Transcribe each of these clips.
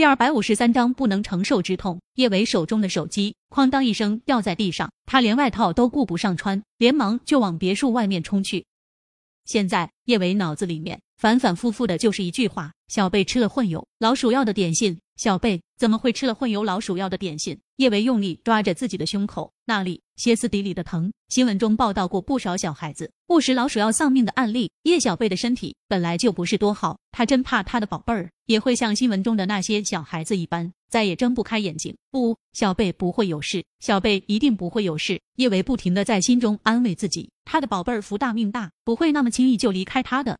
第二百五十三章不能承受之痛。叶伟手中的手机哐当一声掉在地上，他连外套都顾不上穿，连忙就往别墅外面冲去。现在叶伟脑子里面反反复复的就是一句话：小贝吃了混有老鼠药的点心。小贝怎么会吃了混有老鼠药的点心？叶维用力抓着自己的胸口，那里歇斯底里的疼。新闻中报道过不少小孩子误食老鼠药丧命的案例。叶小贝的身体本来就不是多好，他真怕他的宝贝儿也会像新闻中的那些小孩子一般，再也睁不开眼睛。不，小贝不会有事，小贝一定不会有事。叶维不停的在心中安慰自己，他的宝贝儿福大命大，不会那么轻易就离开他的。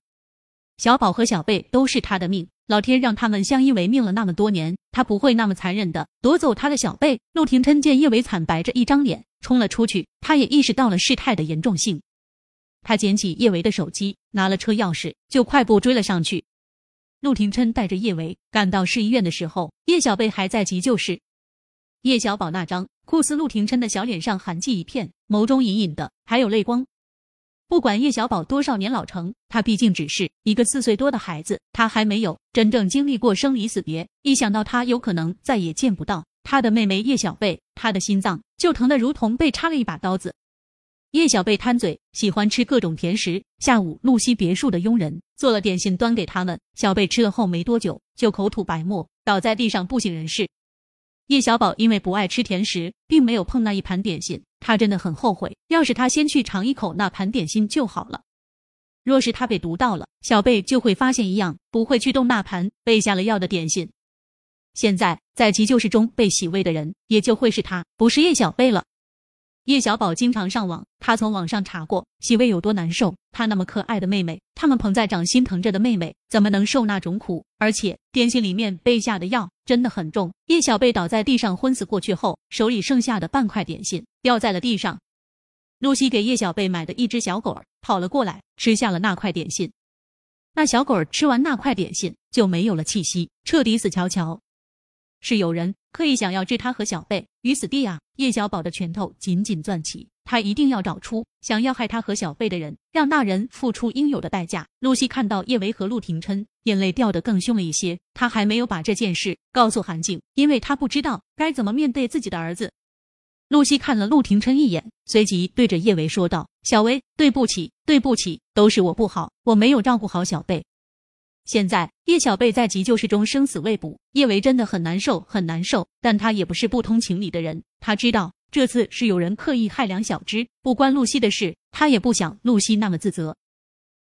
小宝和小贝都是他的命。老天让他们相依为命了那么多年，他不会那么残忍的夺走他的小贝。陆廷琛见叶伟惨白着一张脸冲了出去，他也意识到了事态的严重性。他捡起叶维的手机，拿了车钥匙，就快步追了上去。陆廷琛带着叶维赶到市医院的时候，叶小贝还在急救室。叶小宝那张酷似陆廷琛的小脸上寒气一片，眸中隐隐的还有泪光。不管叶小宝多少年老成，他毕竟只是一个四岁多的孩子，他还没有真正经历过生离死别。一想到他有可能再也见不到他的妹妹叶小贝，他的心脏就疼得如同被插了一把刀子。叶小贝贪嘴，喜欢吃各种甜食。下午，露西别墅的佣人做了点心端给他们，小贝吃了后没多久就口吐白沫，倒在地上不省人事。叶小宝因为不爱吃甜食，并没有碰那一盘点心。他真的很后悔，要是他先去尝一口那盘点心就好了。若是他被毒到了，小贝就会发现一样，不会去动那盘被下了药的点心。现在在急救室中被洗胃的人，也就会是他，不是叶小贝了。叶小宝经常上网，他从网上查过洗胃有多难受。他那么可爱的妹妹，他们捧在掌心疼着的妹妹，怎么能受那种苦？而且点心里面被下的药真的很重。叶小贝倒在地上昏死过去后，手里剩下的半块点心掉在了地上。露西给叶小贝买的一只小狗儿跑了过来，吃下了那块点心。那小狗儿吃完那块点心就没有了气息，彻底死翘翘。是有人刻意想要置他和小贝于死地啊！叶小宝的拳头紧紧攥起，他一定要找出想要害他和小贝的人，让那人付出应有的代价。露西看到叶维和陆廷琛，眼泪掉得更凶了一些。他还没有把这件事告诉韩静，因为他不知道该怎么面对自己的儿子。露西看了陆廷琛一眼，随即对着叶维说道：“小维，对不起，对不起，都是我不好，我没有照顾好小贝。”现在叶小贝在急救室中生死未卜，叶维真的很难受，很难受。但他也不是不通情理的人，他知道这次是有人刻意害梁小芝，不关露西的事，他也不想露西那么自责。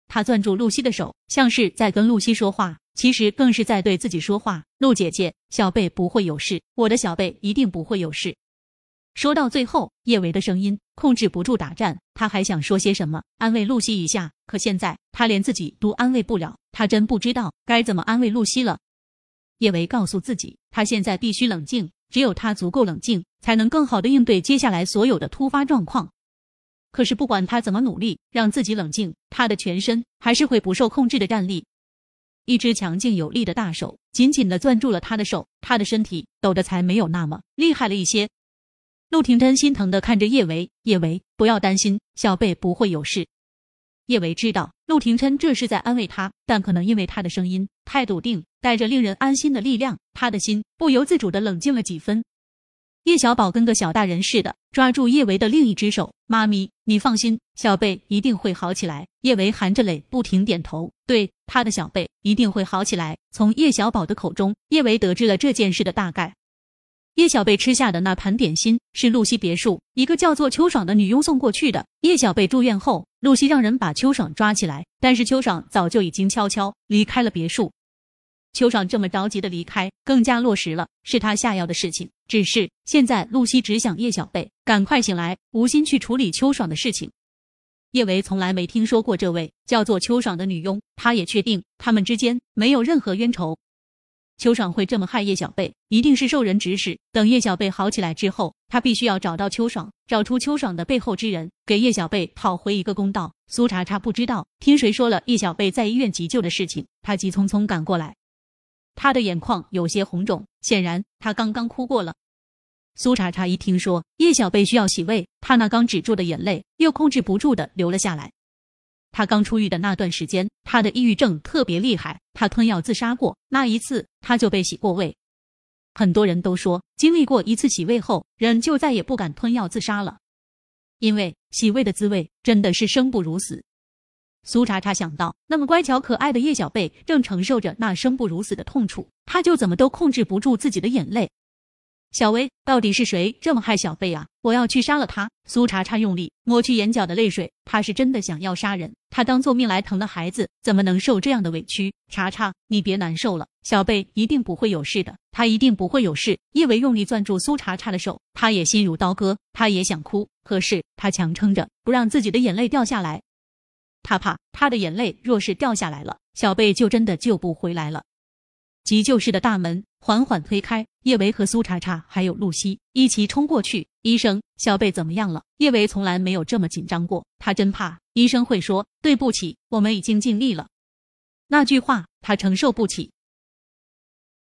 他攥住露西的手，像是在跟露西说话，其实更是在对自己说话。陆姐姐，小贝不会有事，我的小贝一定不会有事。说到最后，叶维的声音控制不住打颤。他还想说些什么，安慰露西一下，可现在他连自己都安慰不了，他真不知道该怎么安慰露西了。叶维告诉自己，他现在必须冷静，只有他足够冷静，才能更好的应对接下来所有的突发状况。可是不管他怎么努力让自己冷静，他的全身还是会不受控制的站立。一只强劲有力的大手紧紧的攥住了他的手，他的身体抖得才没有那么厉害了一些。陆廷琛心疼的看着叶维，叶维，不要担心，小贝不会有事。叶维知道陆廷琛这是在安慰他，但可能因为他的声音太笃定，带着令人安心的力量，他的心不由自主的冷静了几分。叶小宝跟个小大人似的抓住叶维的另一只手，妈咪，你放心，小贝一定会好起来。叶维含着泪不停点头，对，他的小贝一定会好起来。从叶小宝的口中，叶维得知了这件事的大概。叶小贝吃下的那盘点心是露西别墅一个叫做秋爽的女佣送过去的。叶小贝住院后，露西让人把秋爽抓起来，但是秋爽早就已经悄悄离开了别墅。秋爽这么着急的离开，更加落实了是他下药的事情。只是现在，露西只想叶小贝赶快醒来，无心去处理秋爽的事情。叶维从来没听说过这位叫做秋爽的女佣，他也确定他们之间没有任何冤仇。邱爽会这么害叶小贝，一定是受人指使。等叶小贝好起来之后，他必须要找到邱爽，找出邱爽的背后之人，给叶小贝讨回一个公道。苏茶茶不知道听谁说了叶小贝在医院急救的事情，他急匆匆赶过来，他的眼眶有些红肿，显然他刚刚哭过了。苏茶茶一听说叶小贝需要洗胃，他那刚止住的眼泪又控制不住的流了下来。他刚出狱的那段时间，他的抑郁症特别厉害。他吞药自杀过，那一次他就被洗过胃。很多人都说，经历过一次洗胃后，人就再也不敢吞药自杀了，因为洗胃的滋味真的是生不如死。苏茶茶想到，那么乖巧可爱的叶小贝正承受着那生不如死的痛楚，他就怎么都控制不住自己的眼泪。小薇，到底是谁这么害小贝啊？我要去杀了他！苏茶茶用力抹去眼角的泪水，他是真的想要杀人。他当做命来疼的孩子，怎么能受这样的委屈？茶茶，你别难受了，小贝一定不会有事的，他一定不会有事。叶维用力攥住苏茶茶的手，他也心如刀割，他也想哭，可是他强撑着不让自己的眼泪掉下来。他怕他的眼泪若是掉下来了，小贝就真的救不回来了。急救室的大门缓缓推开，叶维和苏茶茶还有露西一起冲过去。医生，小贝怎么样了？叶维从来没有这么紧张过，他真怕医生会说对不起，我们已经尽力了。那句话他承受不起，